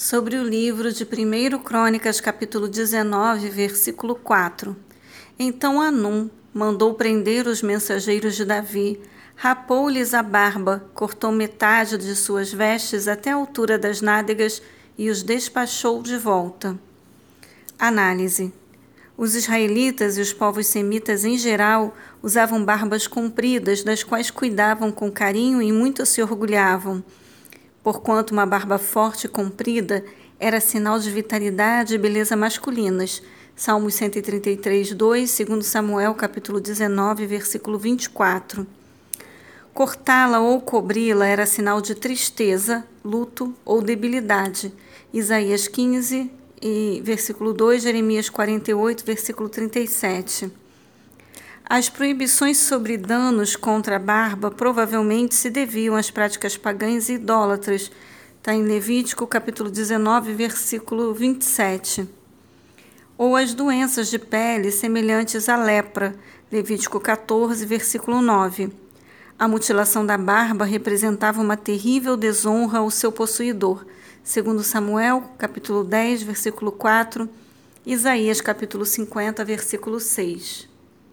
sobre o livro de 1 Crônicas, capítulo 19, versículo 4. Então Anum mandou prender os mensageiros de Davi, rapou-lhes a barba, cortou metade de suas vestes até a altura das nádegas e os despachou de volta. Análise. Os israelitas e os povos semitas em geral usavam barbas compridas, das quais cuidavam com carinho e muito se orgulhavam porquanto uma barba forte e comprida era sinal de vitalidade e beleza masculinas. Salmos 133, 2, 2 Samuel, capítulo 19, versículo 24. Cortá-la ou cobri-la era sinal de tristeza, luto ou debilidade. Isaías 15, e versículo 2, Jeremias 48, versículo 37. As proibições sobre danos contra a barba provavelmente se deviam às práticas pagãs e idólatras. Está em Levítico, capítulo 19, versículo 27. Ou as doenças de pele semelhantes à lepra. Levítico 14, versículo 9. A mutilação da barba representava uma terrível desonra ao seu possuidor. Segundo Samuel, capítulo 10, versículo 4, Isaías, capítulo 50, versículo 6.